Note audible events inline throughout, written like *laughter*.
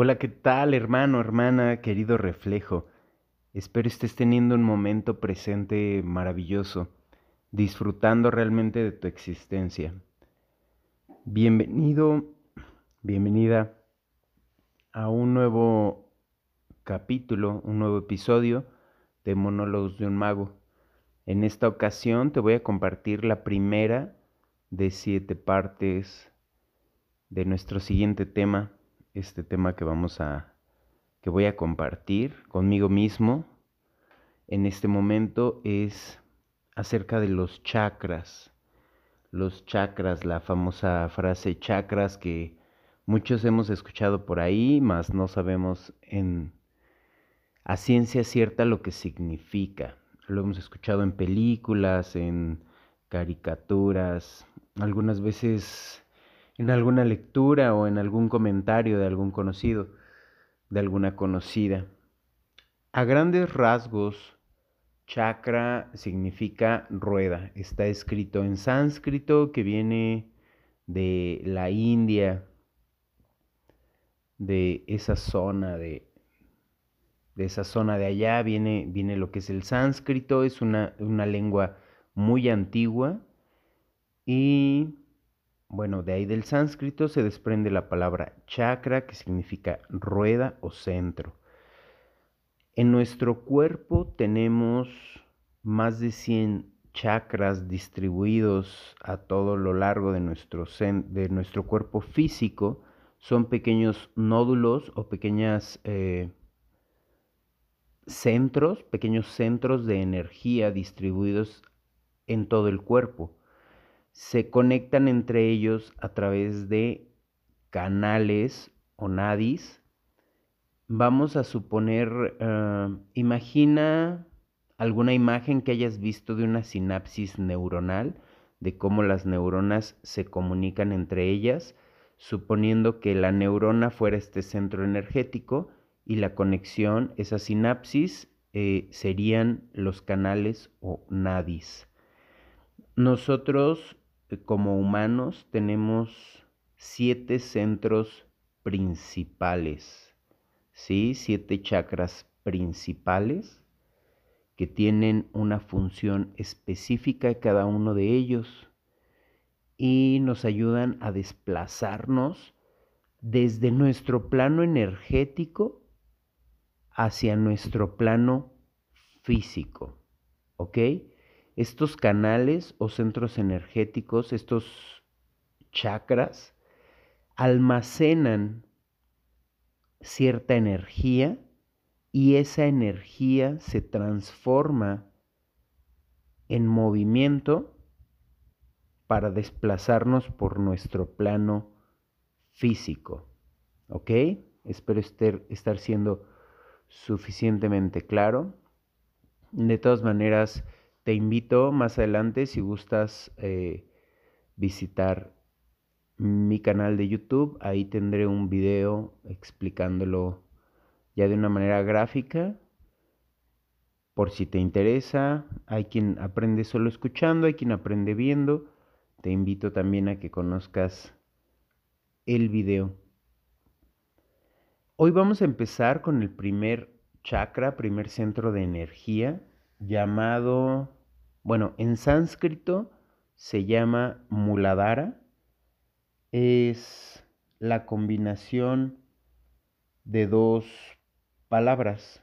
Hola, ¿qué tal, hermano, hermana, querido reflejo? Espero estés teniendo un momento presente maravilloso, disfrutando realmente de tu existencia. Bienvenido, bienvenida a un nuevo capítulo, un nuevo episodio de Monólogos de un Mago. En esta ocasión te voy a compartir la primera de siete partes de nuestro siguiente tema este tema que vamos a, que voy a compartir conmigo mismo en este momento es acerca de los chakras. Los chakras, la famosa frase chakras que muchos hemos escuchado por ahí, mas no sabemos en a ciencia cierta lo que significa. Lo hemos escuchado en películas, en caricaturas, algunas veces en alguna lectura o en algún comentario de algún conocido, de alguna conocida. A grandes rasgos, chakra significa rueda. Está escrito en sánscrito que viene de la India, de esa zona de, de esa zona de allá viene, viene lo que es el sánscrito, es una, una lengua muy antigua y bueno, de ahí del sánscrito se desprende la palabra chakra, que significa rueda o centro. En nuestro cuerpo tenemos más de 100 chakras distribuidos a todo lo largo de nuestro, de nuestro cuerpo físico. Son pequeños nódulos o pequeños eh, centros, pequeños centros de energía distribuidos en todo el cuerpo se conectan entre ellos a través de canales o nadis. Vamos a suponer, eh, imagina alguna imagen que hayas visto de una sinapsis neuronal, de cómo las neuronas se comunican entre ellas, suponiendo que la neurona fuera este centro energético y la conexión, esa sinapsis, eh, serían los canales o nadis. Nosotros como humanos tenemos siete centros principales, ¿sí? Siete chakras principales que tienen una función específica cada uno de ellos y nos ayudan a desplazarnos desde nuestro plano energético hacia nuestro plano físico, ¿ok? Estos canales o centros energéticos, estos chakras, almacenan cierta energía y esa energía se transforma en movimiento para desplazarnos por nuestro plano físico. ¿Ok? Espero estar siendo suficientemente claro. De todas maneras, te invito más adelante, si gustas eh, visitar mi canal de YouTube, ahí tendré un video explicándolo ya de una manera gráfica. Por si te interesa, hay quien aprende solo escuchando, hay quien aprende viendo. Te invito también a que conozcas el video. Hoy vamos a empezar con el primer chakra, primer centro de energía, llamado bueno, en sánscrito se llama muladhara. Es la combinación de dos palabras.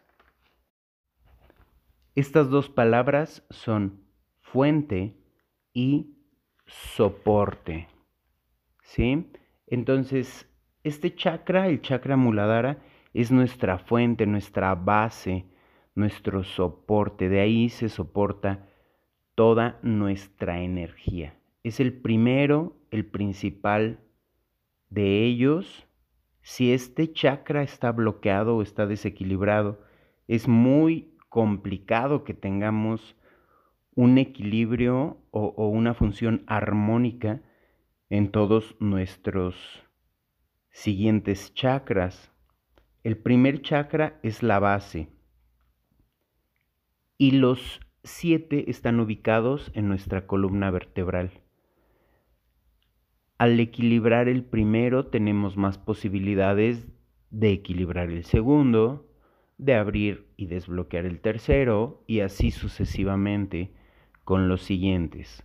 Estas dos palabras son fuente y soporte. ¿Sí? Entonces, este chakra, el chakra muladhara, es nuestra fuente, nuestra base, nuestro soporte. De ahí se soporta toda nuestra energía. Es el primero, el principal de ellos. Si este chakra está bloqueado o está desequilibrado, es muy complicado que tengamos un equilibrio o, una función armónica en todos nuestros siguientes chakras. El primer chakra es la base y los siete están ubicados en nuestra columna vertebral. Al equilibrar el primero tenemos más posibilidades de equilibrar el segundo, de abrir y desbloquear el tercero y así sucesivamente con los siguientes.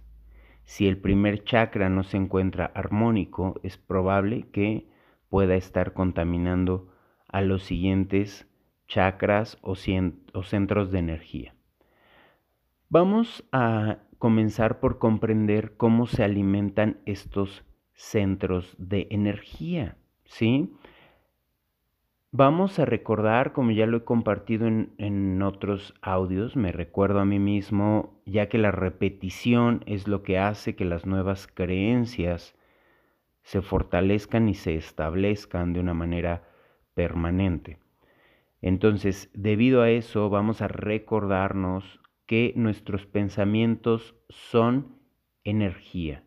Si el primer chakra no se encuentra armónico, es probable que pueda estar contaminando a los siguientes chakras o, centros de energía. Vamos a comenzar por comprender cómo se alimentan estos centros de energía, ¿sí? Vamos a recordar, como ya lo he compartido en, otros audios, me recuerdo a mí mismo, ya que la repetición es lo que hace que las nuevas creencias se fortalezcan y se establezcan de una manera permanente. Entonces, debido a eso, vamos a recordarnos que nuestros pensamientos son energía.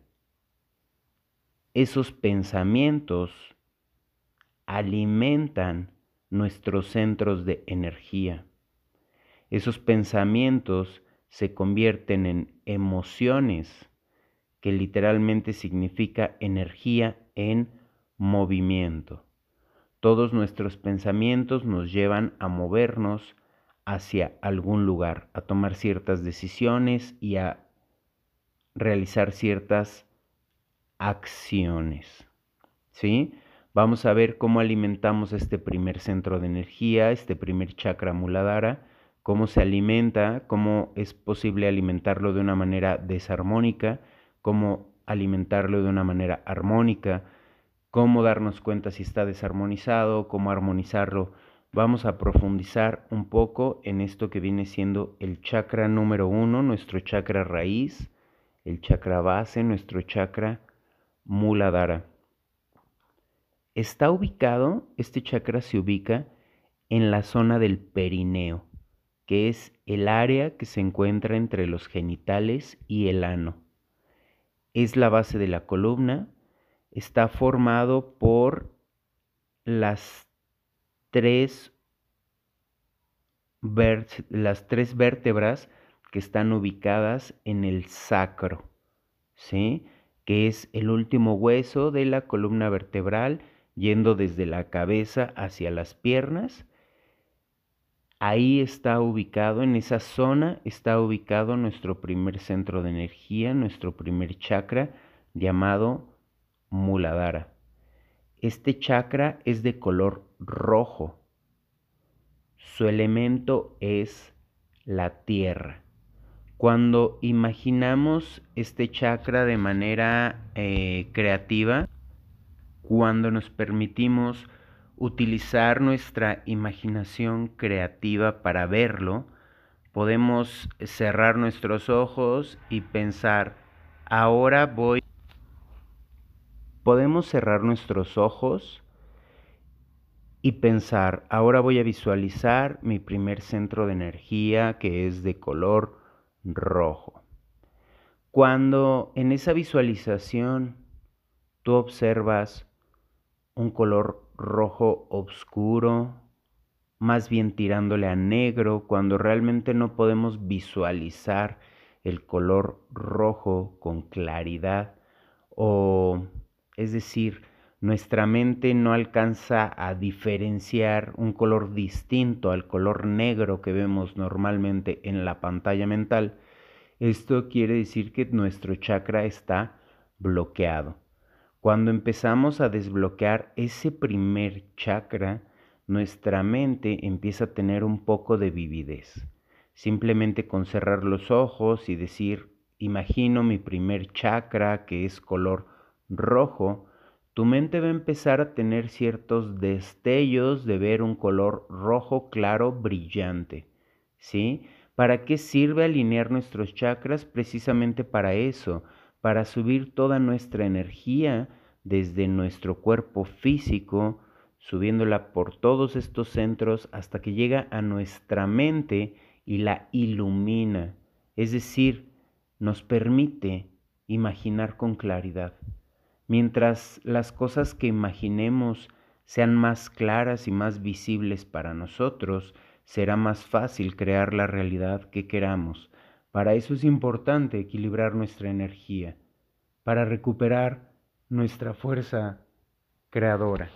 Esos pensamientos alimentan nuestros centros de energía. Esos pensamientos se convierten en emociones, que literalmente significa energía en movimiento. Todos nuestros pensamientos nos llevan a movernos hacia algún lugar, a tomar ciertas decisiones y a realizar ciertas acciones. ¿Sí? Vamos a ver cómo alimentamos este primer centro de energía, este primer chakra muladhara, cómo se alimenta, cómo es posible alimentarlo de una manera desarmónica, cómo alimentarlo de una manera armónica, cómo darnos cuenta si está desarmonizado, cómo armonizarlo. Vamos a profundizar un poco en esto que viene siendo el chakra número uno, nuestro chakra raíz, el chakra base, nuestro chakra muladhara. Está ubicado, este chakra se ubica en la zona del perineo, que es el área que se encuentra entre los genitales y el ano. Es la base de la columna, está formado por las tres, las tres vértebras que están ubicadas en el sacro, ¿sí? que es el último hueso de la columna vertebral yendo desde la cabeza hacia las piernas. Ahí está ubicado, en esa zona está ubicado nuestro primer centro de energía, nuestro primer chakra llamado Muladhara. Este chakra es de color rojo. Su elemento es la tierra. Cuando imaginamos este chakra de manera eh, creativa, cuando nos permitimos utilizar nuestra imaginación creativa para verlo, podemos cerrar nuestros ojos y pensar, ahora voy... Podemos cerrar nuestros ojos y pensar, ahora voy a visualizar mi primer centro de energía que es de color rojo. Cuando en esa visualización tú observas un color rojo oscuro, más bien tirándole a negro, cuando realmente no podemos visualizar el color rojo con claridad o es decir, nuestra mente no alcanza a diferenciar un color distinto al color negro que vemos normalmente en la pantalla mental, esto quiere decir que nuestro chakra está bloqueado. Cuando empezamos a desbloquear ese primer chakra, nuestra mente empieza a tener un poco de vividez. Simplemente con cerrar los ojos y decir, imagino mi primer chakra que es color rojo, tu mente va a empezar a tener ciertos destellos de ver un color rojo claro brillante. ¿Sí? ¿Para qué sirve alinear nuestros chakras? Precisamente para eso, para subir toda nuestra energía desde nuestro cuerpo físico, subiéndola por todos estos centros hasta que llega a nuestra mente y la ilumina, es decir, nos permite imaginar con claridad. Mientras las cosas que imaginemos sean más claras y más visibles para nosotros, será más fácil crear la realidad que queramos. Para eso es importante equilibrar nuestra energía, para recuperar nuestra fuerza creadora.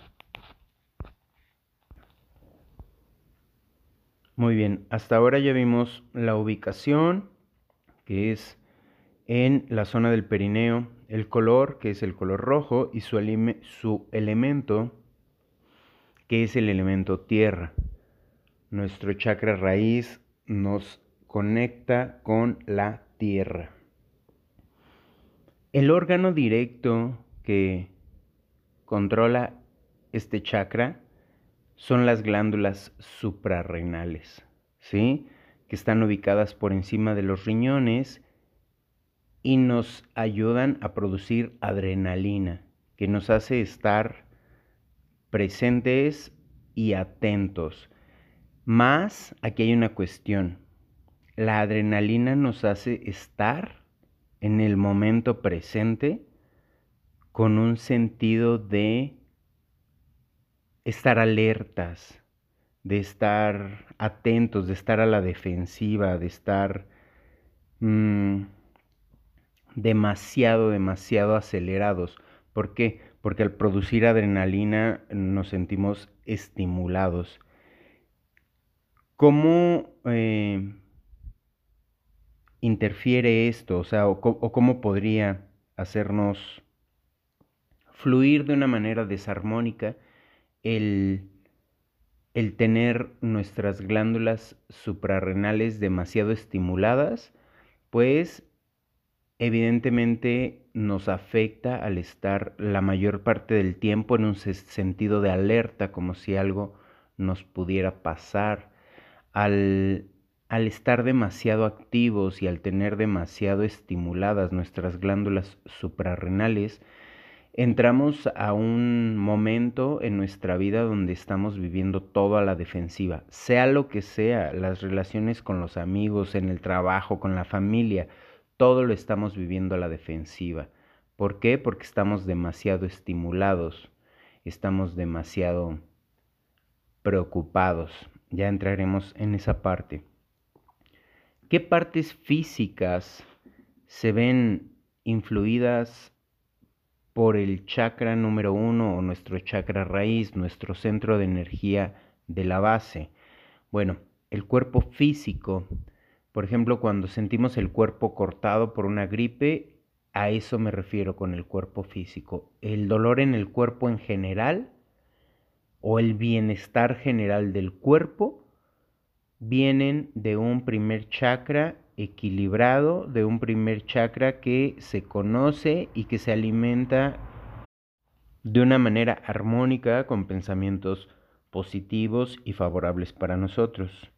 Muy bien, hasta ahora ya vimos la ubicación, que es en la zona del perineo, el color, que es el color rojo, y su, elemento, que es el elemento tierra. Nuestro chakra raíz nos conecta con la tierra. El órgano directo que controla este chakra son las glándulas suprarrenales, ¿sí? Que están ubicadas por encima de los riñones y nos ayudan a producir adrenalina, que nos hace estar presentes y atentos. Más, aquí hay una cuestión. La adrenalina nos hace estar en el momento presente con un sentido de estar alertas, de estar atentos, de estar a la defensiva, de estar mm, demasiado, demasiado acelerados. ¿Por qué? Porque al producir adrenalina nos sentimos estimulados. ¿Cómo eh, interfiere esto? O sea, o cómo podría hacernos fluir de una manera desarmónica el, el tener nuestras glándulas suprarrenales demasiado estimuladas, pues evidentemente nos afecta al estar la mayor parte del tiempo en un sentido de alerta, como si algo nos pudiera pasar. Al, al, estar demasiado activos y al tener demasiado estimuladas nuestras glándulas suprarrenales, entramos a un momento en nuestra vida donde estamos viviendo todo a la defensiva, sea lo que sea, las relaciones con los amigos, en el trabajo, con la familia, todo lo estamos viviendo a la defensiva. ¿Por qué? Porque estamos demasiado estimulados, estamos demasiado preocupados. Ya entraremos en esa parte. ¿Qué partes físicas se ven influidas por el chakra número uno o nuestro chakra raíz, nuestro centro de energía de la base. Bueno, el cuerpo físico, por ejemplo, cuando sentimos el cuerpo cortado por una gripe, a eso me refiero con el cuerpo físico. El dolor en el cuerpo en general o el bienestar general del cuerpo vienen de un primer chakra equilibrado de un primer chakra que se conoce y que se alimenta de una manera armónica con pensamientos positivos y favorables para nosotros.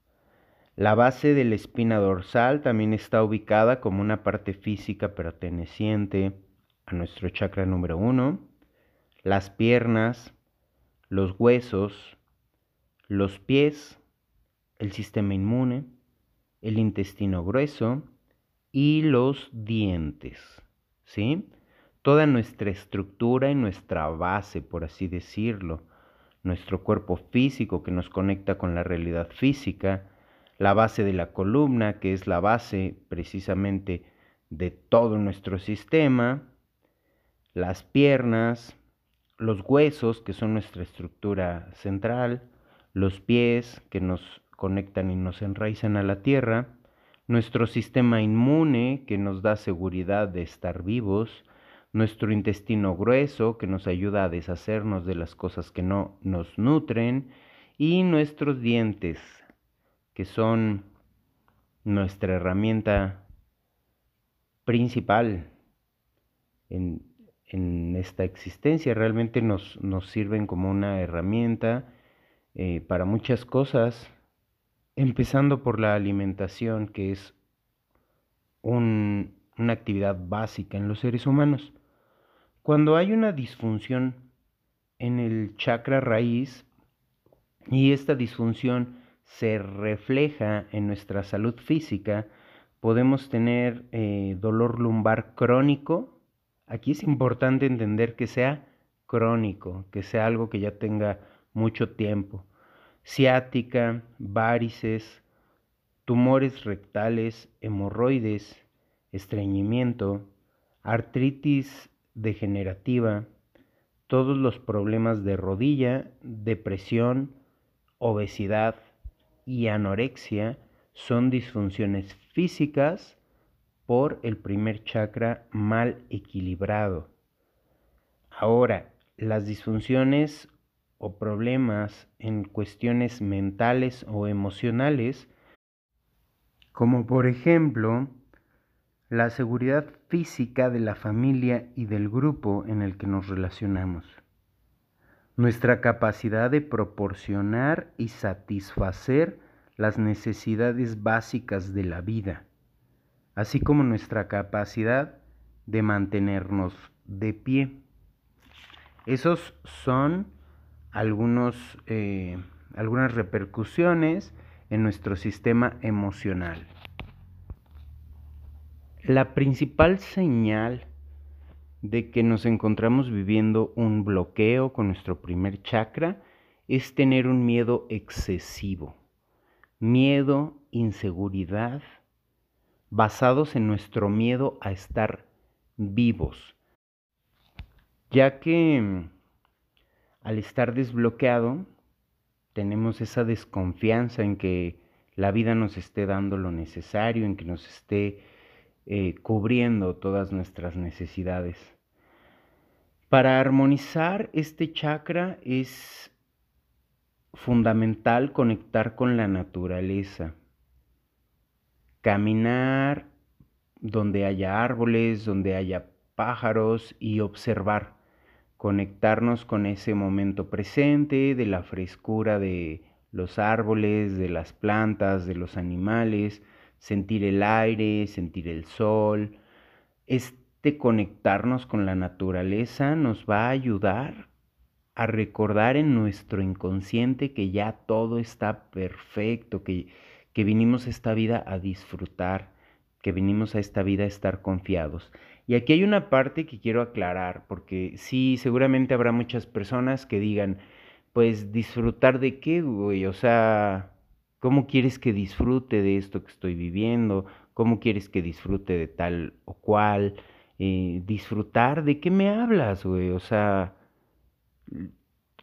La base de la espina dorsal también está ubicada como una parte física perteneciente a nuestro chakra número uno. Las piernas, los huesos, los pies, el sistema inmune, el intestino grueso y los dientes, ¿sí? Toda nuestra estructura y nuestra base, por así decirlo, nuestro cuerpo físico que nos conecta con la realidad física, la base de la columna, que es la base precisamente de todo nuestro sistema, las piernas, los huesos, que son nuestra estructura central, los pies, que nos conectan y nos enraizan a la tierra, nuestro sistema inmune que nos da seguridad de estar vivos, nuestro intestino grueso que nos ayuda a deshacernos de las cosas que no nos nutren y nuestros dientes que son nuestra herramienta principal en, esta existencia. Realmente nos, nos, sirven como una herramienta eh, para muchas cosas Empezando por la alimentación, que es una actividad básica en los seres humanos. Cuando hay una disfunción en el chakra raíz y esta disfunción se refleja en nuestra salud física, podemos tener eh, dolor lumbar crónico. Aquí es importante entender que sea crónico, que sea algo que ya tenga mucho tiempo ciática, varices, tumores rectales, hemorroides, estreñimiento, artritis degenerativa, todos los problemas de rodilla, depresión, obesidad, y anorexia son disfunciones físicas por el primer chakra mal equilibrado. Ahora, las disfunciones o problemas en cuestiones mentales o emocionales, como por ejemplo la seguridad física de la familia y del grupo en el que nos relacionamos, nuestra capacidad de proporcionar y satisfacer las necesidades básicas de la vida, así como nuestra capacidad de mantenernos de pie. Esos son algunos, eh, algunas repercusiones en nuestro sistema emocional. La principal señal de que nos encontramos viviendo un bloqueo con nuestro primer chakra es tener un miedo excesivo. Miedo, inseguridad, basados en nuestro miedo a estar vivos, ya que mm, al estar desbloqueado tenemos esa desconfianza en que la vida nos esté dando lo necesario, en que nos esté eh, cubriendo todas nuestras necesidades. Para armonizar este chakra es fundamental conectar con la naturaleza. Caminar donde haya árboles, donde haya pájaros y observar. Conectarnos con ese momento presente, de la frescura de los árboles, de las plantas, de los animales, sentir el aire, sentir el sol. Este conectarnos con la naturaleza nos va a ayudar a recordar en nuestro inconsciente que ya todo está perfecto, que, que vinimos a esta vida a disfrutar, que vinimos a esta vida a estar confiados. Y aquí hay una parte que quiero aclarar, porque sí, seguramente habrá muchas personas que digan, pues disfrutar de qué, güey, o sea, ¿cómo quieres que disfrute de esto que estoy viviendo? ¿Cómo quieres que disfrute de tal o cual? Eh, disfrutar, ¿de qué me hablas, güey? O sea,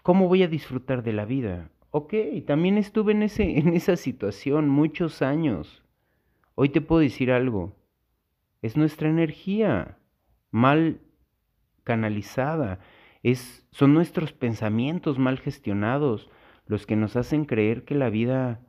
¿cómo voy a disfrutar de la vida? Ok, también estuve en, ese, *laughs* en esa situación muchos años. Hoy te puedo decir algo. Es nuestra energía mal canalizada. Es, son nuestros pensamientos mal gestionados los que nos hacen creer que la vida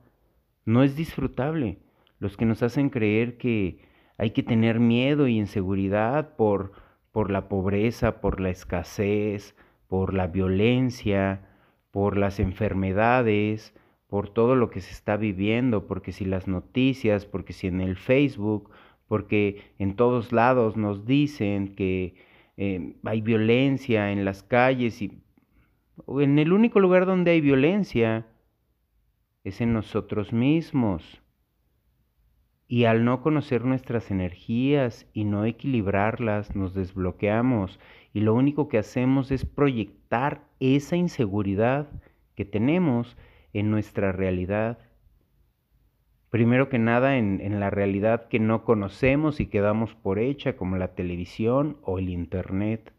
no es disfrutable, los que nos hacen creer que hay que tener miedo y inseguridad por, por la pobreza, por la escasez, por la violencia, por las enfermedades, por todo lo que se está viviendo, porque si las noticias, porque si en el Facebook, porque en todos lados nos dicen que eh, hay violencia en las calles y en el único lugar donde hay violencia es en nosotros mismos. Y al no conocer nuestras energías y no equilibrarlas, nos desbloqueamos y lo único que hacemos es proyectar esa inseguridad que tenemos en nuestra realidad. Primero que nada en, en, la realidad que no conocemos y que damos por hecha, como la televisión o el Internet.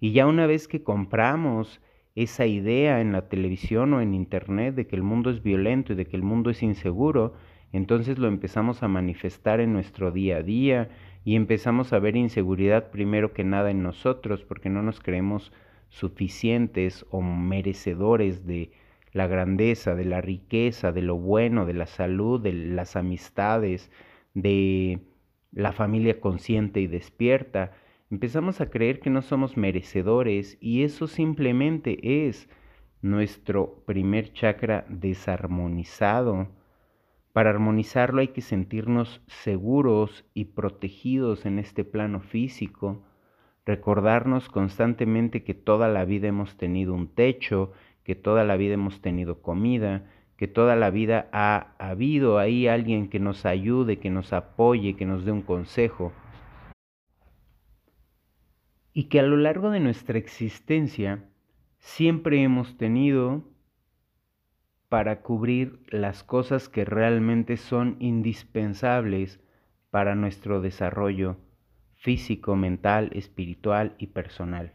Y ya una vez que compramos esa idea en la televisión o en Internet de que el mundo es violento y de que el mundo es inseguro, entonces lo empezamos a manifestar en nuestro día a día y empezamos a ver inseguridad primero que nada en nosotros porque no nos creemos suficientes o merecedores de la grandeza, de la riqueza, de lo bueno, de la salud, de las amistades, de la familia consciente y despierta. Empezamos a creer que no somos merecedores y eso simplemente es nuestro primer chakra desarmonizado para armonizarlo hay que sentirnos seguros y protegidos en este plano físico, recordarnos constantemente que toda la vida hemos tenido un techo, que toda la vida hemos tenido comida, que toda la vida ha habido ahí alguien que nos ayude, que nos apoye, que nos dé un consejo. Y que a lo largo de nuestra existencia siempre hemos tenido para cubrir las cosas que realmente son indispensables para nuestro desarrollo físico, mental, espiritual y personal.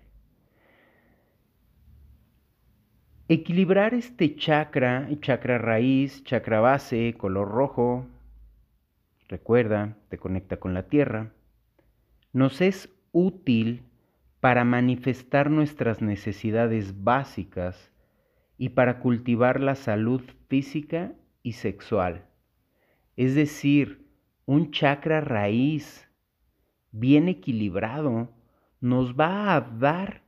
Equilibrar este chakra, chakra raíz, chakra base, color rojo, recuerda, te conecta con la tierra, nos es útil para manifestar nuestras necesidades básicas y para cultivar la salud física y sexual. Es decir, un chakra raíz bien equilibrado nos va a dar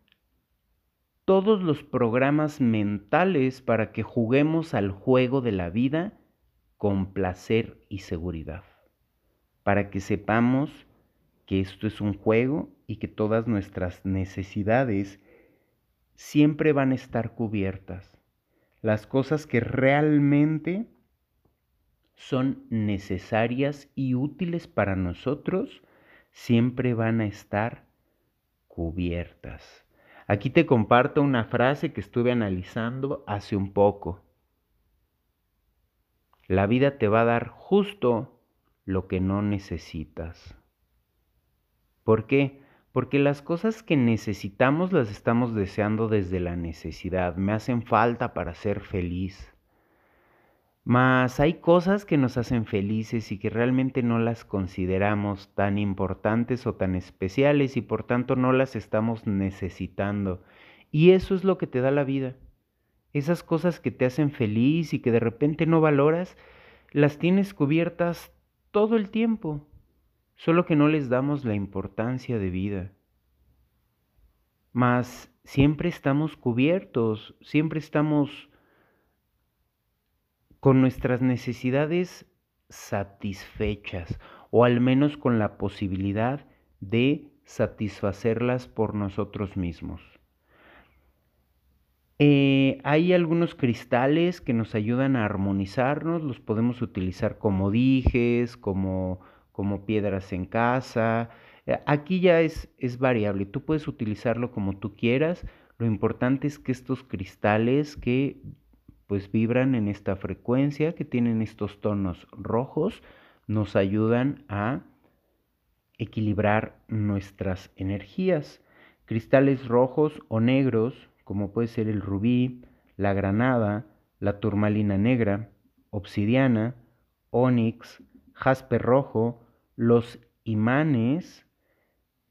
todos los programas mentales para que juguemos al juego de la vida con placer y seguridad, para que sepamos que esto es un juego y que todas nuestras necesidades siempre van a estar cubiertas. Las cosas que realmente son necesarias y útiles para nosotros siempre van a estar cubiertas. Aquí te comparto una frase que estuve analizando hace un poco. La vida te va a dar justo lo que no necesitas. ¿Por qué? Porque las cosas que necesitamos las estamos deseando desde la necesidad. Me hacen falta para ser feliz. Mas hay cosas que nos hacen felices y que realmente no las consideramos tan importantes o tan especiales y por tanto no las estamos necesitando. Y eso es lo que te da la vida. Esas cosas que te hacen feliz y que de repente no valoras, las tienes cubiertas todo el tiempo solo que no les damos la importancia de vida. Mas siempre estamos cubiertos, siempre estamos con nuestras necesidades satisfechas o al menos con la posibilidad de satisfacerlas por nosotros mismos. Eh, hay algunos cristales que nos ayudan a armonizarnos, los podemos utilizar como dijes, como como piedras en casa. Eh, aquí ya es, es variable, tú puedes utilizarlo como tú quieras. Lo importante es que estos cristales que pues vibran en esta frecuencia, que tienen estos tonos rojos, nos ayudan a equilibrar nuestras energías. Cristales rojos o negros, como puede ser el rubí, la granada, la turmalina negra, obsidiana, onix, jaspe rojo, los imanes,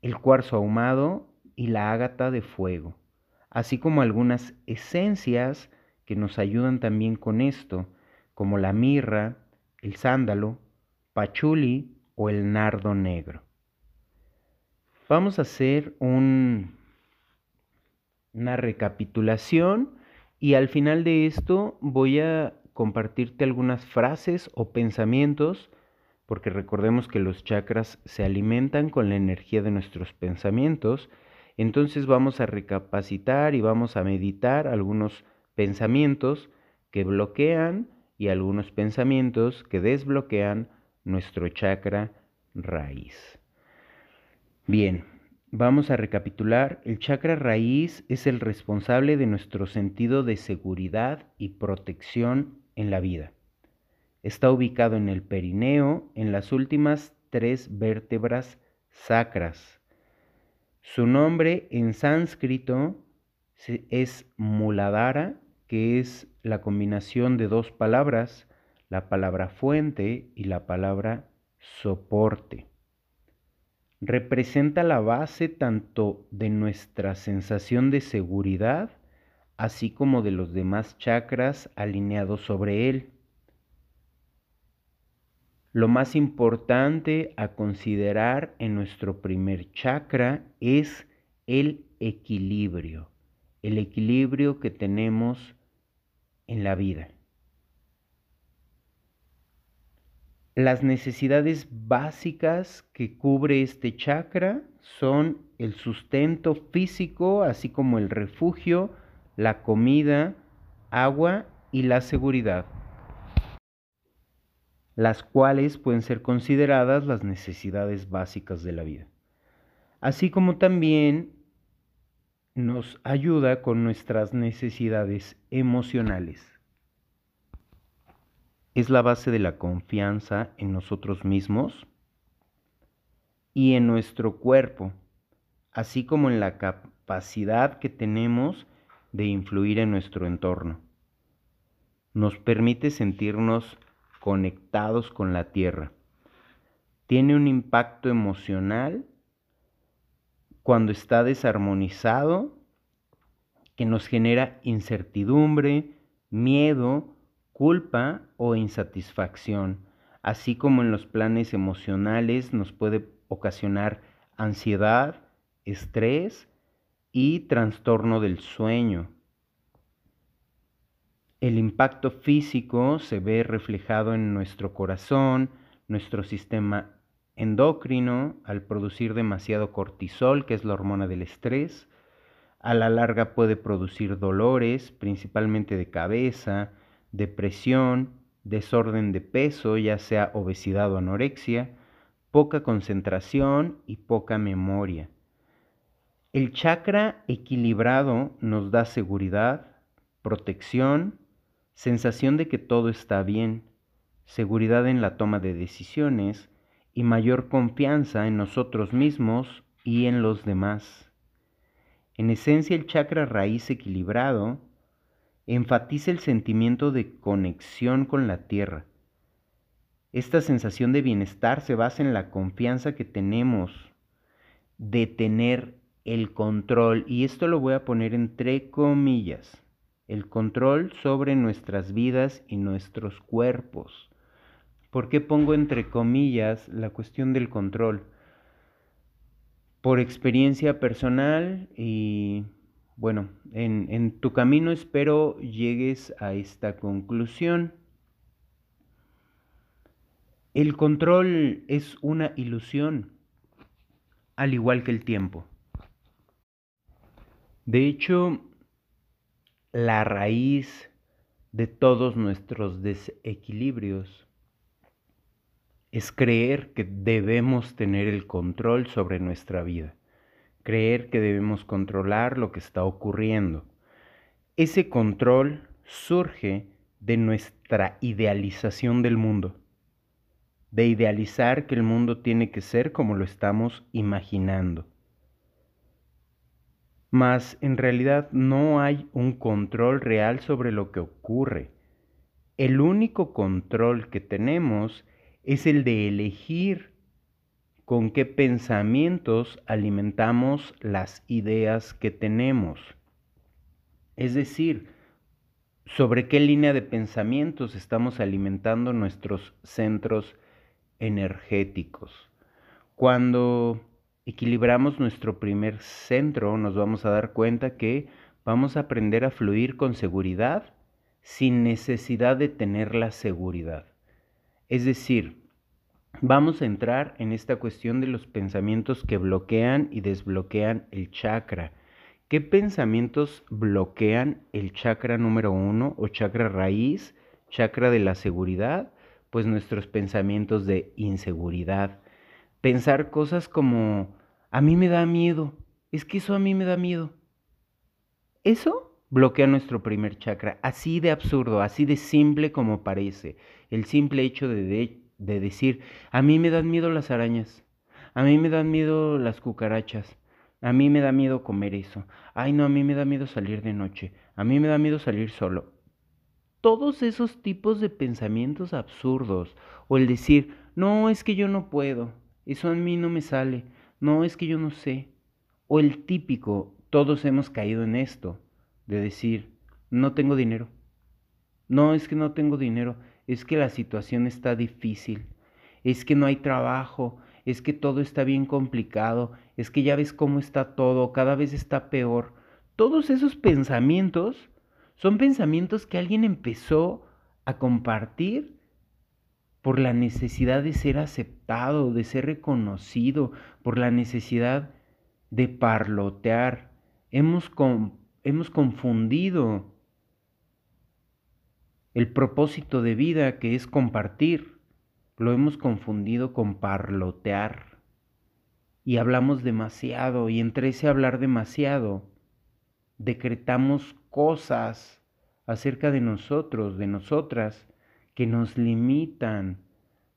el cuarzo ahumado y la ágata de fuego, así como algunas esencias que nos ayudan también con esto, como la mirra, el sándalo, pachuli o el nardo negro. Vamos a hacer un, una recapitulación y al final de esto voy a compartirte algunas frases o pensamientos porque recordemos que los chakras se alimentan con la energía de nuestros pensamientos, entonces vamos a recapacitar y vamos a meditar algunos pensamientos que bloquean y algunos pensamientos que desbloquean nuestro chakra raíz. Bien, vamos a recapitular. El chakra raíz es el responsable de nuestro sentido de seguridad y protección en la vida. Está ubicado en el perineo, en las últimas tres vértebras sacras. Su nombre en sánscrito es Muladhara, que es la combinación de dos palabras, la palabra fuente y la palabra soporte. Representa la base tanto de nuestra sensación de seguridad, así como de los demás chakras alineados sobre él. Lo más importante a considerar en nuestro primer chakra es el equilibrio, el equilibrio que tenemos en la vida. Las necesidades básicas que cubre este chakra son el sustento físico, así como el refugio, la comida, agua y la seguridad las cuales pueden ser consideradas las necesidades básicas de la vida. Así como también nos ayuda con nuestras necesidades emocionales. Es la base de la confianza en nosotros mismos y en nuestro cuerpo, así como en la capacidad que tenemos de influir en nuestro entorno. Nos permite sentirnos conectados con la tierra. Tiene un impacto emocional cuando está desarmonizado que nos genera incertidumbre, miedo, culpa o insatisfacción, así como en los planes emocionales nos puede ocasionar ansiedad, estrés y trastorno del sueño. El impacto físico se ve reflejado en nuestro corazón, nuestro sistema endocrino al producir demasiado cortisol, que es la hormona del estrés. A la larga puede producir dolores, principalmente de cabeza, depresión, desorden de peso, ya sea obesidad o anorexia, poca concentración y poca memoria. El chakra equilibrado nos da seguridad, protección, sensación de que todo está bien, seguridad en la toma de decisiones, y mayor confianza en nosotros mismos y en los demás. En esencia, el chakra raíz equilibrado enfatiza el sentimiento de conexión con la tierra. Esta sensación de bienestar se basa en la confianza que tenemos de tener el control, y esto lo voy a poner entre comillas, el control sobre nuestras vidas y nuestros cuerpos. ¿Por qué pongo entre comillas la cuestión del control? Por experiencia personal y bueno, en, en, tu camino espero llegues a esta conclusión. El control es una ilusión, al igual que el tiempo. De hecho, la raíz de todos nuestros desequilibrios es creer que debemos tener el control sobre nuestra vida, creer que debemos controlar lo que está ocurriendo. Ese control surge de nuestra idealización del mundo, de idealizar que el mundo tiene que ser como lo estamos imaginando. Mas en realidad no hay un control real sobre lo que ocurre. El único control que tenemos es el de elegir con qué pensamientos alimentamos las ideas que tenemos. Es decir, sobre qué línea de pensamientos estamos alimentando nuestros centros energéticos. Cuando equilibramos nuestro primer centro, nos vamos a dar cuenta que vamos a aprender a fluir con seguridad sin necesidad de tener la seguridad. Es decir, vamos a entrar en esta cuestión de los pensamientos que bloquean y desbloquean el chakra. ¿Qué pensamientos bloquean el chakra número uno o chakra raíz, chakra de la seguridad? Pues nuestros pensamientos de inseguridad. Pensar cosas como, a mí me da miedo, es que eso a mí me da miedo. Eso bloquea nuestro primer chakra, así de absurdo, así de simple como parece. El simple hecho de, de de decir, a mí me dan miedo las arañas, a mí me dan miedo las cucarachas, a mí me da miedo comer eso, ay no, a mí me da miedo salir de noche, a mí me da miedo salir solo. Todos esos tipos de pensamientos absurdos, o el decir, no, es que yo no puedo, eso a mí no me sale, no, es que yo no sé, o el típico, todos hemos caído en esto, de decir, no tengo dinero, no, es que no tengo dinero, es que la situación está difícil, es que no hay trabajo, es que todo está bien complicado, es que ya ves cómo está todo, cada vez está peor. Todos esos pensamientos son pensamientos que alguien empezó a compartir por la necesidad de ser aceptado, de ser reconocido, por la necesidad de parlotear. Hemos, hemos confundido el propósito de vida que es compartir, lo hemos confundido con parlotear. Y hablamos demasiado y entre ese hablar demasiado, decretamos cosas acerca de nosotros, de nosotras, que nos limitan,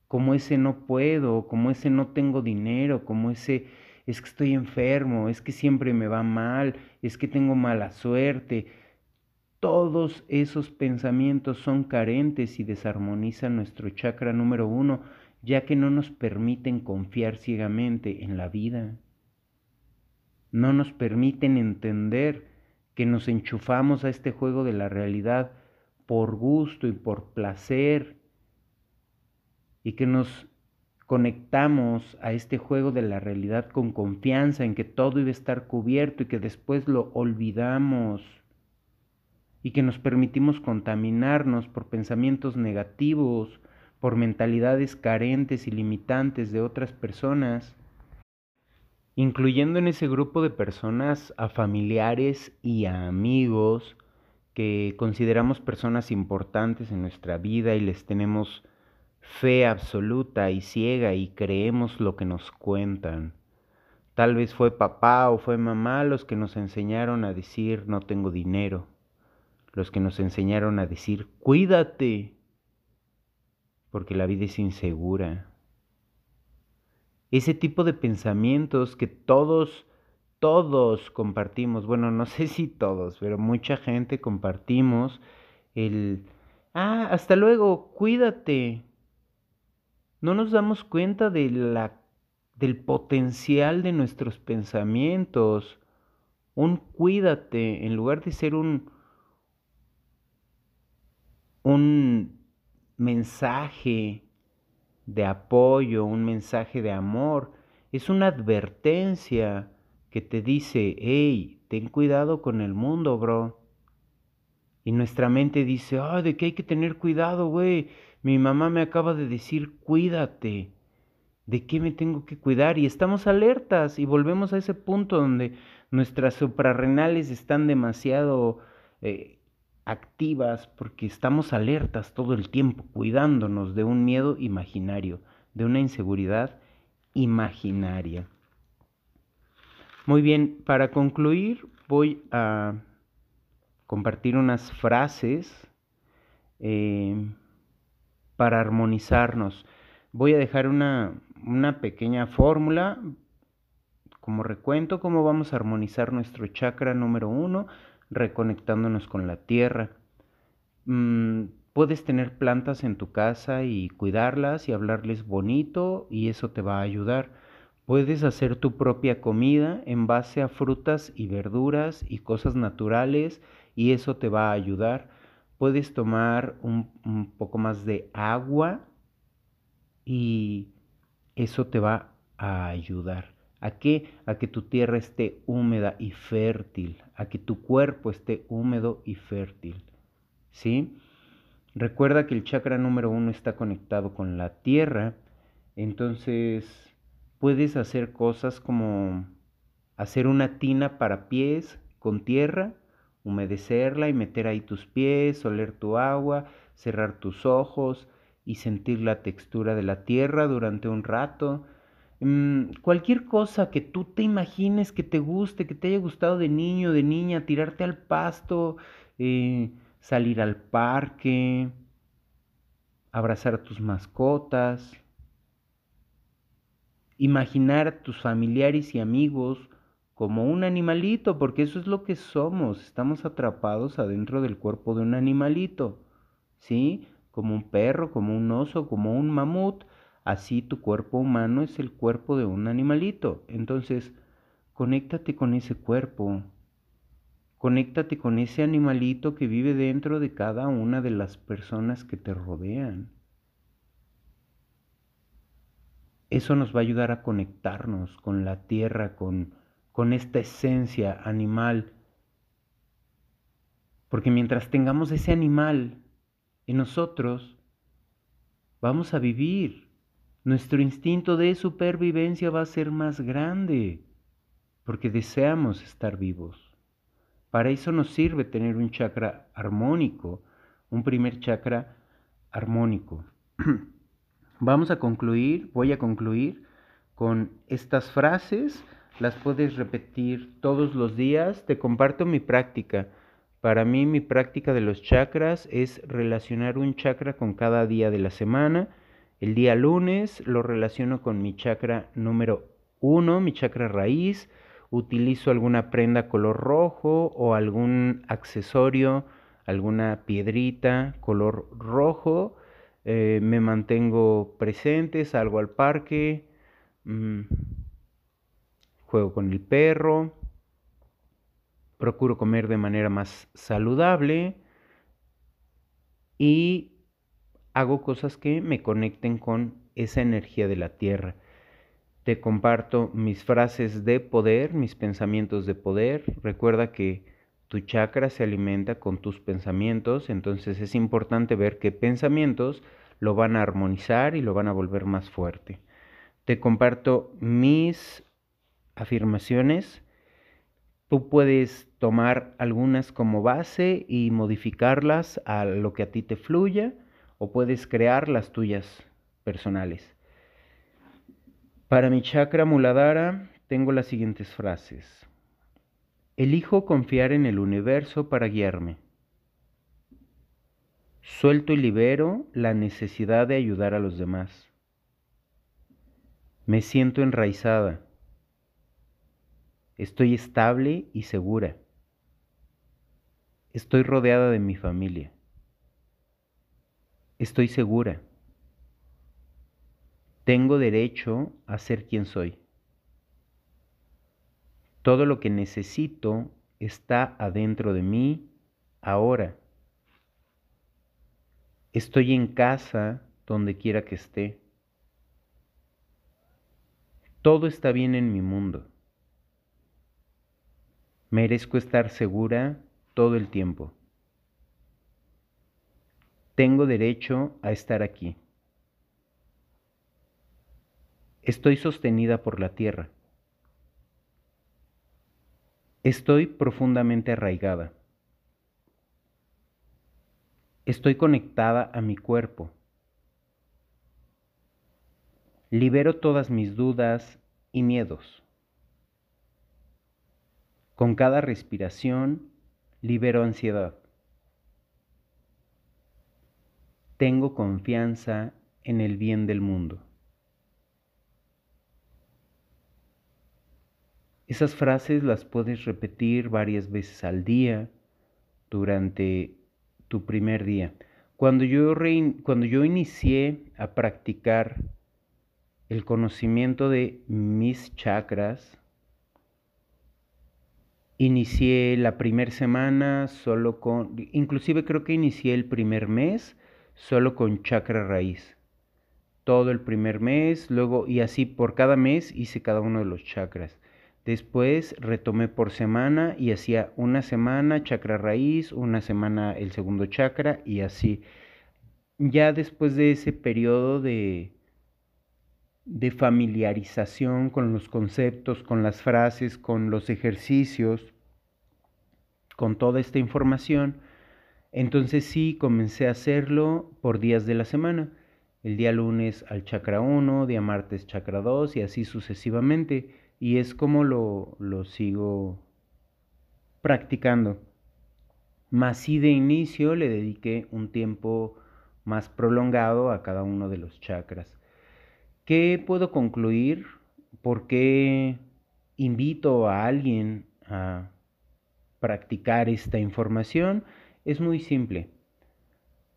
como ese no puedo, como ese no tengo dinero, como ese es que estoy enfermo, es que siempre me va mal, es que tengo mala suerte, todos esos pensamientos son carentes y desarmonizan nuestro chakra número uno, ya que no nos permiten confiar ciegamente en la vida. No nos permiten entender que nos enchufamos a este juego de la realidad por gusto y por placer y que nos conectamos a este juego de la realidad con confianza en que todo iba a estar cubierto y que después lo olvidamos y que nos permitimos contaminarnos por pensamientos negativos, por mentalidades carentes y limitantes de otras personas, incluyendo en ese grupo de personas a familiares y a amigos que consideramos personas importantes en nuestra vida y les tenemos fe absoluta y ciega y creemos lo que nos cuentan. Tal vez fue papá o fue mamá los que nos enseñaron a decir no tengo dinero, los que nos enseñaron a decir cuídate, porque la vida es insegura. Ese tipo de pensamientos que todos, todos compartimos, bueno, no *laughs* sé si todos, pero mucha gente compartimos el, ah, hasta luego, cuídate, no nos damos cuenta de la, del potencial de nuestros pensamientos. Un cuídate, en lugar de ser un, un mensaje de apoyo, un mensaje de amor, es una advertencia que te dice, hey, ten cuidado con el mundo, bro. Y nuestra mente dice, ay, de qué hay que tener cuidado, güey. Mi mamá me acaba de decir, cuídate. ¿De qué me tengo que cuidar? Y estamos alertas y volvemos a ese punto donde nuestras suprarrenales están demasiado eh, activas porque estamos alertas todo el tiempo, cuidándonos de un miedo imaginario, de una inseguridad imaginaria. Muy bien, para concluir voy a compartir unas frases. Eh, para armonizarnos. Voy a dejar una, pequeña fórmula como recuento, cómo vamos a armonizar nuestro chakra número uno, reconectándonos con la tierra. Mm, puedes tener plantas en tu casa y cuidarlas y hablarles bonito y eso te va a ayudar. Puedes hacer tu propia comida en base a frutas y verduras y cosas naturales y eso te va a ayudar puedes tomar un, poco más de agua y eso te va a ayudar. ¿A qué? A que tu tierra esté húmeda y fértil, a que tu cuerpo esté húmedo y fértil. ¿Sí? Recuerda que el chakra número uno está conectado con la tierra, entonces puedes hacer cosas como hacer una tina para pies con tierra humedecerla y meter ahí tus pies, oler tu agua, cerrar tus ojos y sentir la textura de la tierra durante un rato. Mm, cualquier cosa que tú te imagines que te guste, que te haya gustado de niño, de niña, tirarte al pasto, eh, salir al parque, abrazar a tus mascotas, imaginar a tus familiares y amigos como un animalito, porque eso es lo que somos, estamos atrapados adentro del cuerpo de un animalito, ¿sí? Como un perro, como un oso, como un mamut, así tu cuerpo humano es el cuerpo de un animalito. Entonces, conéctate con ese cuerpo, conéctate con ese animalito que vive dentro de cada una de las personas que te rodean. Eso nos va a ayudar a conectarnos con la tierra, con con esta esencia animal. Porque mientras tengamos ese animal en nosotros, vamos a vivir. Nuestro instinto de supervivencia va a ser más grande, porque deseamos estar vivos. Para eso nos sirve tener un chakra armónico, un primer chakra armónico. *clears throat* Vamos a concluir, voy a concluir con estas frases las puedes repetir todos los días. Te comparto mi práctica. Para mí mi práctica de los chakras es relacionar un chakra con cada día de la semana. El día lunes lo relaciono con mi chakra número uno, mi chakra raíz. Utilizo alguna prenda color rojo o algún accesorio alguna piedrita color rojo, eh, me mantengo presente, salgo al parque, mm, juego con el perro, procuro comer de manera más saludable y hago cosas que me conecten con esa energía de la tierra. Te comparto mis frases de poder, mis pensamientos de poder. Recuerda que tu chakra se alimenta con tus pensamientos, entonces es importante ver qué pensamientos lo van a armonizar y lo van a volver más fuerte. Te comparto mis afirmaciones. Tú puedes tomar algunas como base y modificarlas a lo que a ti te fluya o puedes crear las tuyas personales. Para mi chakra muladhara tengo las siguientes frases. Elijo confiar en el universo para guiarme. Suelto y libero la necesidad de ayudar a los demás. Me siento enraizada. Estoy estable y segura. Estoy rodeada de mi familia. Estoy segura. Tengo derecho a ser quien soy. Todo lo que necesito está adentro de mí ahora. Estoy en casa donde quiera que esté. Todo está bien en mi mundo. Merezco estar segura todo el tiempo. Tengo derecho a estar aquí. Estoy sostenida por la tierra. Estoy profundamente arraigada. Estoy conectada a mi cuerpo. Libero todas mis dudas y miedos. Con cada respiración libero ansiedad. Tengo confianza en el bien del mundo. Esas frases las puedes repetir varias veces al día durante tu primer día. Cuando yo, cuando yo inicié a practicar el conocimiento de mis chakras, inicié la primera semana solo con, inclusive creo que inicié el primer mes solo con chakra raíz. Todo el primer mes, luego y así por cada mes hice cada uno de los chakras. Después retomé por semana y hacía una semana chakra raíz, una semana el segundo chakra y así. Ya después de ese periodo de, de familiarización con los conceptos, con las frases, con los ejercicios, con toda esta información, entonces sí comencé a hacerlo por días de la semana. El día lunes al chakra 1, día martes chakra 2 y así sucesivamente y es como lo, lo sigo practicando. Más si de inicio le dediqué un tiempo más prolongado a cada uno de los chakras. ¿Qué puedo concluir? ¿Por qué invito a alguien a practicar esta información? Es muy simple.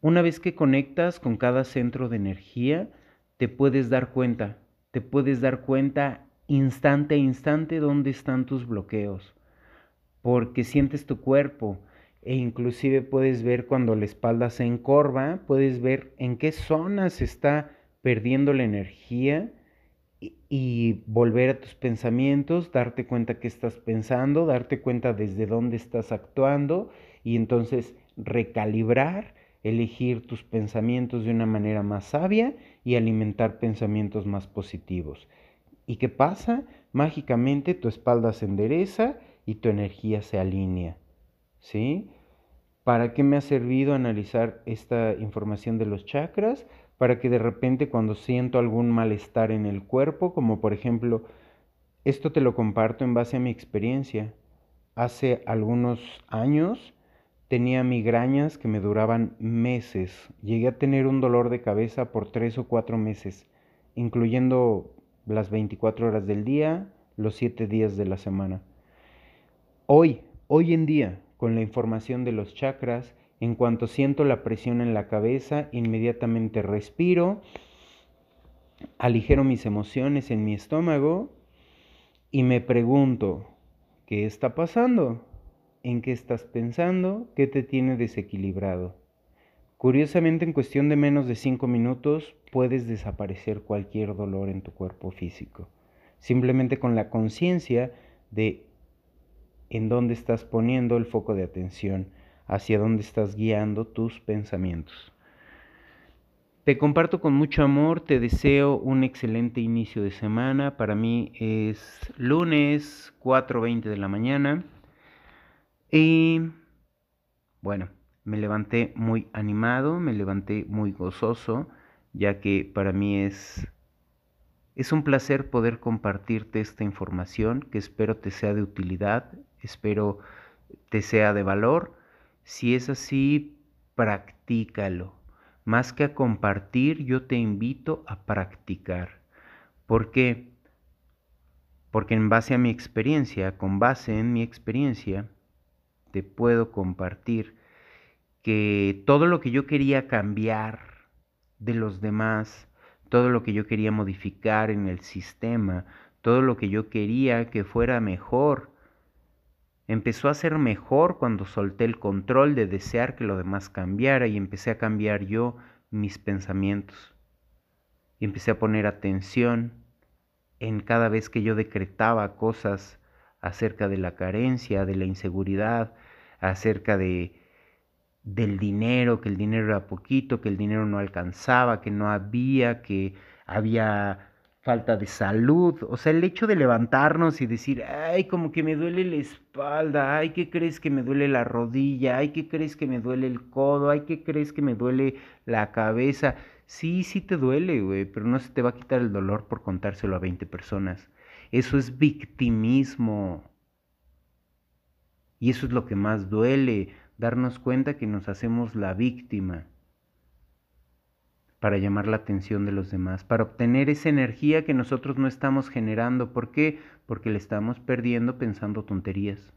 Una vez que conectas con cada centro de energía, te puedes dar cuenta, te puedes dar cuenta instante a instante dónde están tus bloqueos, porque sientes tu cuerpo e inclusive puedes ver cuando la espalda se encorva, puedes ver en qué zonas está perdiendo la energía y, y volver a tus pensamientos, darte cuenta que estás pensando, darte cuenta desde dónde estás actuando y entonces recalibrar, elegir tus pensamientos de una manera más sabia y alimentar pensamientos más positivos. ¿Y qué pasa? Mágicamente tu espalda se endereza y tu energía se alinea. ¿Sí? ¿Para qué me ha servido analizar esta información de los chakras? Para que de repente cuando siento algún malestar en el cuerpo, como por ejemplo, esto te lo comparto en base a mi experiencia. Hace algunos años tenía migrañas que me duraban meses. Llegué a tener un dolor de cabeza por tres o cuatro meses, incluyendo las 24 horas del día, los 7 días de la semana. Hoy, hoy en día, con la información de los chakras, En cuanto siento la presión en la cabeza, inmediatamente respiro, aligero mis emociones en mi estómago y me pregunto, ¿qué está pasando? ¿En qué estás pensando? ¿Qué te tiene desequilibrado? Curiosamente, en cuestión de menos de 5 minutos puedes desaparecer cualquier dolor en tu cuerpo físico, simplemente con la conciencia de en dónde estás poniendo el foco de atención, hacia dónde estás guiando tus pensamientos. Te comparto con mucho amor, te deseo un excelente inicio de semana. Para mí es lunes 4.20 de la mañana. Y bueno, me levanté muy animado, me levanté muy gozoso, ya que para mí es, es un placer poder compartirte esta información que espero te sea de utilidad, espero te sea de valor. Si es así, practícalo. Más que a compartir, yo te invito a practicar. ¿Por qué? Porque en base a mi experiencia, con base en mi experiencia, te puedo compartir que todo lo que yo quería cambiar de los demás, todo lo que yo quería modificar en el sistema, todo lo que yo quería que fuera mejor, empezó a ser mejor cuando solté el control de desear que lo demás cambiara y empecé a cambiar yo mis pensamientos. Y empecé a poner atención en cada vez que yo decretaba cosas acerca de la carencia, de la inseguridad, acerca de del dinero, que el dinero era poquito, que el dinero no alcanzaba, que no había, que había falta de salud. O sea, el hecho de levantarnos y decir, ay, como que me duele la espalda, ay, ¿qué crees que me duele la rodilla? Ay, ¿qué crees que me duele el codo? Ay, ¿qué crees que me duele la cabeza? Sí, sí te duele, güey, pero no se te va a quitar el dolor por contárselo a 20 personas. Eso es victimismo. Y eso es lo que más duele darnos cuenta que nos hacemos la víctima para llamar la atención de los demás, para obtener esa energía que nosotros no estamos generando. ¿Por qué? Porque le estamos perdiendo pensando tonterías.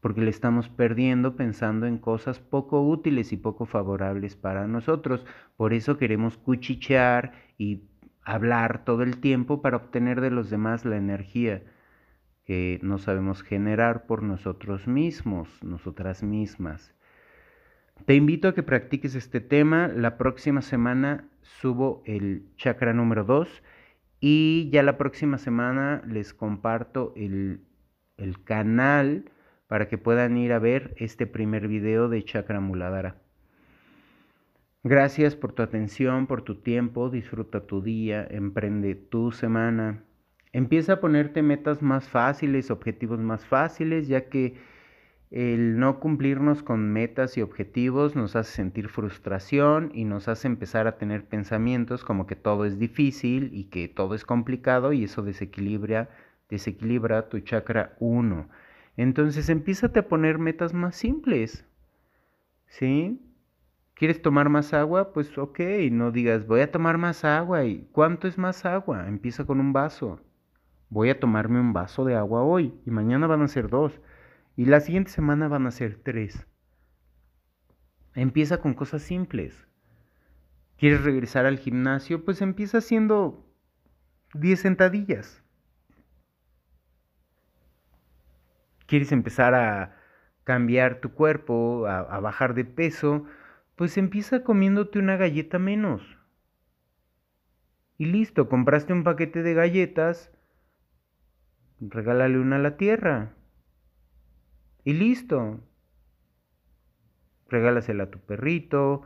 Porque le estamos perdiendo pensando en cosas poco útiles y poco favorables para nosotros. Por eso queremos cuchichear y hablar todo el tiempo para obtener de los demás la energía que no sabemos generar por nosotros mismos, nosotras mismas. Te invito a que practiques este tema. La próxima semana subo el chakra número 2 y ya la próxima semana les comparto el, el canal para que puedan ir a ver este primer video de chakra muladara. Gracias por tu atención, por tu tiempo, disfruta tu día, emprende tu semana. Empieza a ponerte metas más fáciles, objetivos más fáciles, ya que el no cumplirnos con metas y objetivos nos hace sentir frustración y nos hace empezar a tener pensamientos como que todo es difícil y que todo es complicado y eso desequilibra, desequilibra tu chakra 1. Entonces empiézate a poner metas más simples. ¿Sí? ¿Quieres tomar más agua? Pues ok, no digas voy a tomar más agua y ¿cuánto es más agua? Empieza con un vaso voy a tomarme un vaso de agua hoy y mañana van a ser dos y la siguiente semana van a ser tres. Empieza con cosas simples. ¿Quieres regresar al gimnasio? Pues empieza haciendo 10 sentadillas. ¿Quieres empezar a cambiar tu cuerpo, a, a bajar de peso? Pues empieza comiéndote una galleta menos. Y listo, compraste un paquete de galletas, regálale una a la tierra. Y listo. Regálasela a tu perrito,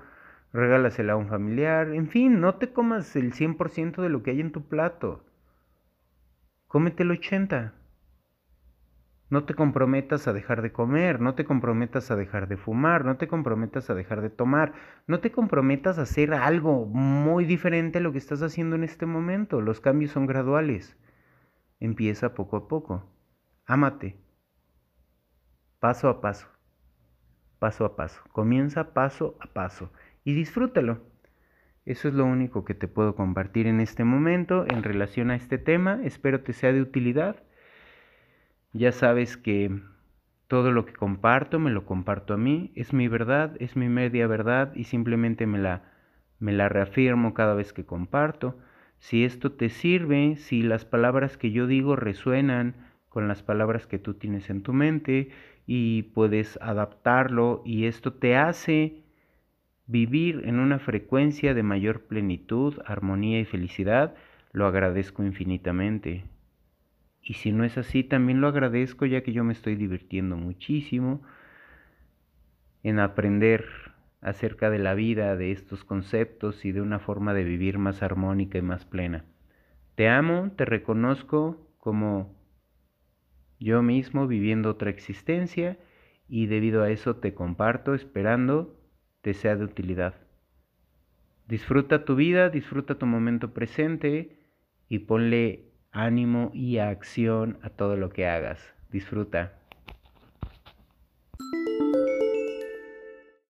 regálasela a un familiar, en fin, no te comas el 100% de lo que hay en tu plato. Cómete el 80. No te comprometas a dejar de comer, no te comprometas a dejar de fumar, no te comprometas a dejar de tomar, no te comprometas a hacer algo muy diferente a lo que estás haciendo en este momento. Los cambios son graduales. Empieza poco a poco. Ámate. Paso a paso. Paso a paso. Comienza paso a paso. Y disfrútalo. Eso es lo único que te puedo compartir en este momento en relación a este tema. Espero te sea de utilidad. Ya sabes que Todo lo que comparto me lo comparto a mí, es mi verdad, es mi media verdad y simplemente me la, me la reafirmo cada vez que comparto. Si esto te sirve, si las palabras que yo digo resuenan con las palabras que tú tienes en tu mente y puedes adaptarlo y esto te hace vivir en una frecuencia de mayor plenitud, armonía y felicidad, lo agradezco infinitamente. Y si no es así, también lo agradezco ya que yo me estoy divirtiendo muchísimo en aprender acerca de la vida, de estos conceptos y de una forma de vivir más armónica y más plena. Te amo, te reconozco como yo mismo viviendo otra existencia y debido a eso te comparto esperando te sea de utilidad. Disfruta tu vida, disfruta tu momento presente y ponle ánimo y acción a todo lo que hagas. Disfruta.